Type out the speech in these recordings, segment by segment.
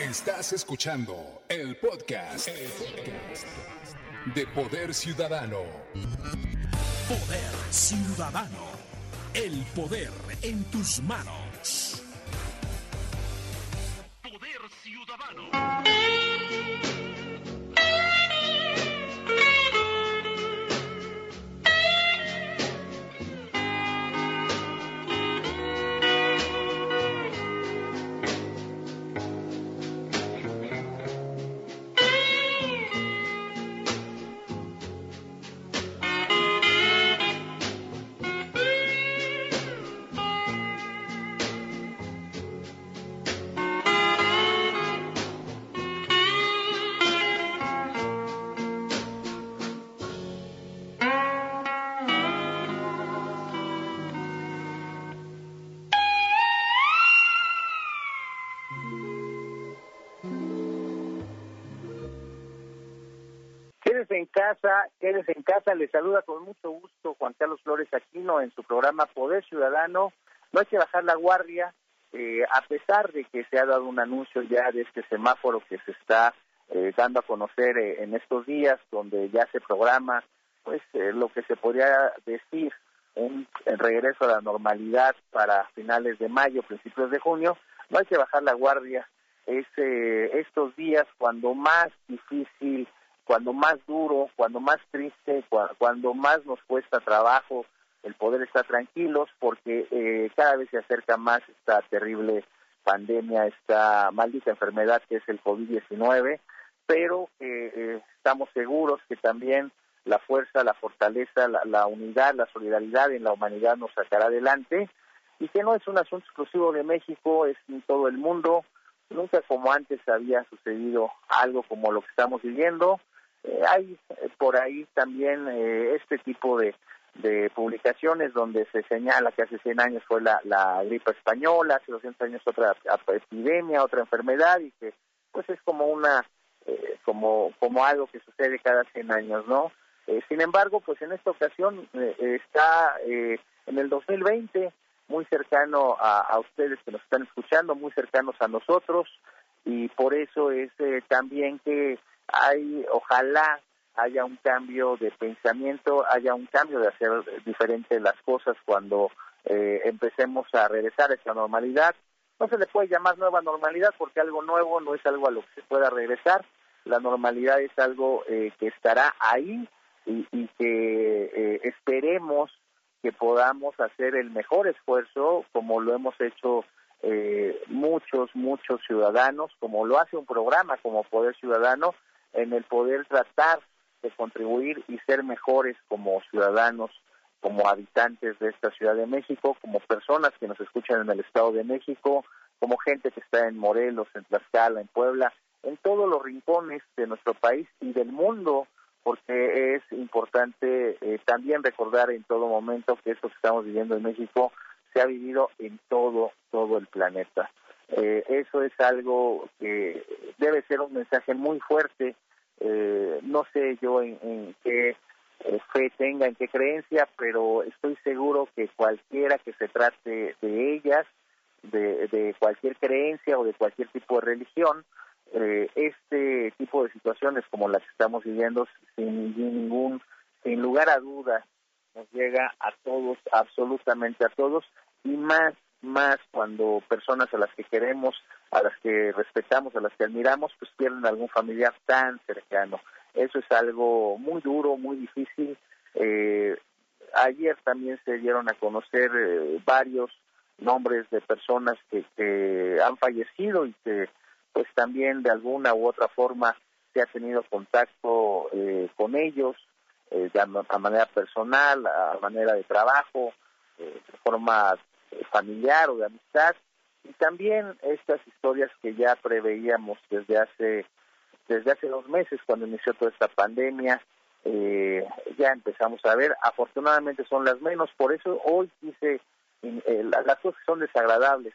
Estás escuchando el podcast, de Poder Ciudadano. Poder Ciudadano. El poder en tus manos. Poder Ciudadano. En casa, quédese en casa, le saluda con mucho gusto Juan Carlos Flores Aquino en su programa Poder Ciudadano. No hay que bajar la guardia, eh, a pesar de que se ha dado un anuncio ya de este semáforo que se está eh, dando a conocer eh, en estos días, donde ya se programa, pues lo que se podría decir un regreso a la normalidad para finales de mayo, principios de junio, no hay que bajar la guardia. Es estos días cuando más difícil cuando más duro, cuando más triste, cuando más nos cuesta trabajo el poder estar tranquilos, porque eh, cada vez se acerca más esta terrible pandemia, esta maldita enfermedad que es el COVID-19, pero eh, estamos seguros que también la fuerza, la fortaleza, la, la, unidad, la solidaridad en la humanidad nos sacará adelante y que no es un asunto exclusivo de México, es en todo el mundo. Nunca como antes había sucedido algo como lo que estamos viviendo. Eh, hay eh, por ahí también eh, este tipo de, de publicaciones donde se señala que hace 100 años fue la, la gripe española, hace 200 años otra epidemia, otra enfermedad y que pues es como una como como algo que sucede cada 100 años, ¿no? sin embargo, pues en esta ocasión está en el 2020 muy cercano a, a, ustedes que nos están escuchando, muy cercanos a nosotros y por eso es también que hay, ojalá haya un cambio de pensamiento, haya un cambio de hacer diferente las cosas cuando eh, empecemos a regresar a esa normalidad. No se le puede llamar nueva normalidad porque algo nuevo no es algo a lo que se pueda regresar. La normalidad es algo eh, que estará ahí y, que eh, esperemos que podamos hacer el mejor esfuerzo como lo hemos hecho muchos, muchos ciudadanos, como lo hace un programa como Poder Ciudadano, en el poder tratar de contribuir y ser mejores como ciudadanos, como habitantes de esta Ciudad de México, como personas que nos escuchan en el Estado de México, como gente que está en Morelos, en Tlaxcala, en Puebla, en todos los rincones de nuestro país y del mundo, porque es importante eh, también recordar en todo momento que esto que estamos viviendo en México se ha vivido en todo, todo el planeta. Eh, eso es algo que debe ser un mensaje muy fuerte. Eh, no sé yo en, qué eh, fe tenga, en qué creencia, pero estoy seguro que cualquiera que se trate de ellas, de, cualquier creencia o de cualquier tipo de religión, este tipo de situaciones como las que estamos viviendo, sin ningún, sin lugar a dudas, nos llega a todos, absolutamente a todos, y más más cuando personas a las que queremos, a las que respetamos, a las que admiramos, pues pierden algún familiar tan cercano. Eso es algo muy duro, muy difícil. Eh, ayer también se dieron a conocer eh, varios nombres de personas que, han fallecido y que pues también de alguna u otra forma se ha tenido contacto eh, con ellos eh, de a, manera personal, a manera de trabajo, de forma familiar o de amistad y también estas historias que ya preveíamos desde hace desde hace dos meses cuando inició toda esta pandemia eh, ya empezamos a ver. Afortunadamente son las menos por eso hoy dice eh, las cosas son desagradables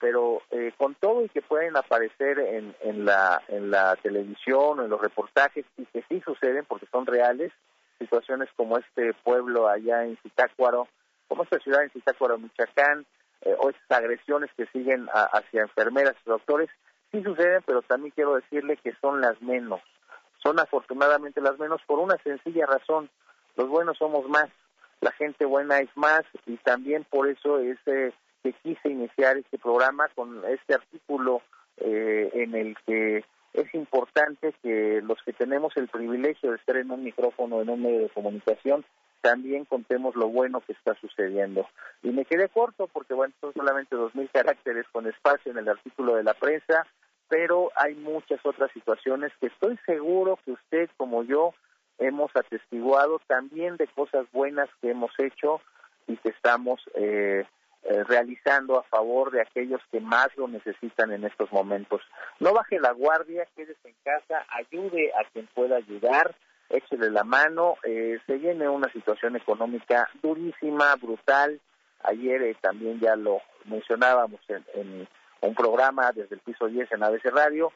pero eh, con todo y que pueden aparecer en, en la en la televisión o en los reportajes y que sí suceden porque son reales situaciones como este pueblo allá en Zitácuaro como esta ciudad en Zitácuaro, Michoacán, eh, o estas agresiones que siguen hacia enfermeras y doctores, sí suceden, pero también quiero decirle que son las menos. Son afortunadamente las menos por una sencilla razón. Los buenos somos más, la gente buena es más y también por eso es eh, que quise iniciar este programa con este artículo eh, en el que es importante que los que tenemos el privilegio de estar en un micrófono, en un medio de comunicación, también contemos lo bueno que está sucediendo. Y me quedé corto porque, bueno, son solamente dos mil caracteres con espacio en el artículo de la prensa, pero hay muchas otras situaciones que estoy seguro que usted, como yo, hemos atestiguado también de cosas buenas que hemos hecho y que estamos eh, eh, realizando a favor de aquellos que más lo necesitan en estos momentos. No baje la guardia, quédese en casa, ayude a quien pueda ayudar, échele la mano, eh, se viene una situación económica durísima, brutal. Ayer eh, también ya lo mencionábamos en, un programa desde el piso 10 en ABC Radio,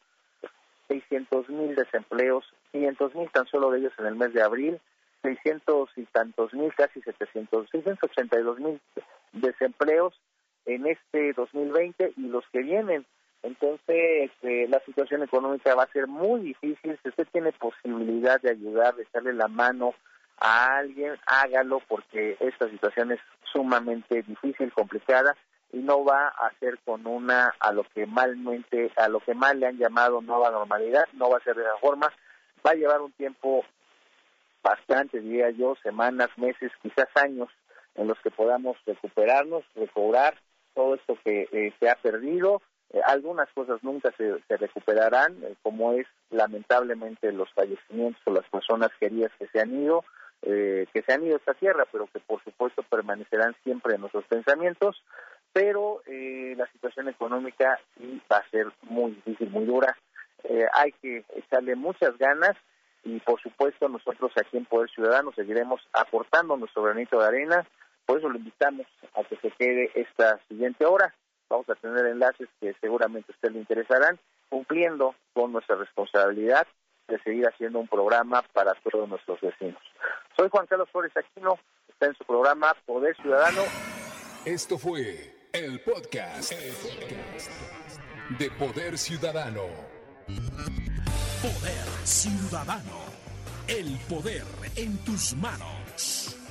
600 mil desempleos, 500 mil tan solo de ellos en el mes de abril, 600 y tantos mil, casi 700, 682 mil desempleos en este 2020 y los que vienen. Entonces, eh, la situación económica va a ser muy difícil. Si usted tiene posibilidad de ayudar, de echarle la mano a alguien, hágalo porque esta situación es sumamente difícil, complicada y no va a ser con una a lo que malmente, a lo que mal le han llamado nueva normalidad, no va a ser de esa forma. Va a llevar un tiempo bastante, diría yo, semanas, meses, quizás años en los que podamos recuperarnos, recobrar todo esto que eh, se ha perdido. Eh, algunas cosas nunca se, recuperarán, eh, como es lamentablemente los fallecimientos o las personas queridas que se han ido, que se han ido a esta tierra, pero que por supuesto permanecerán siempre en nuestros pensamientos. Pero la situación económica sí va a ser muy difícil, muy dura. hay que echarle muchas ganas y por supuesto nosotros aquí en Poder Ciudadano seguiremos aportando nuestro granito de arena por eso lo invitamos a que se quede esta siguiente hora. Vamos a tener enlaces que seguramente a usted le interesarán, cumpliendo con nuestra responsabilidad de seguir haciendo un programa para todos nuestros vecinos. Soy Juan Carlos Flores Aquino, está en su programa Poder Ciudadano. Esto fue el podcast, el podcast de Poder Ciudadano. Poder Ciudadano. El poder en tus manos.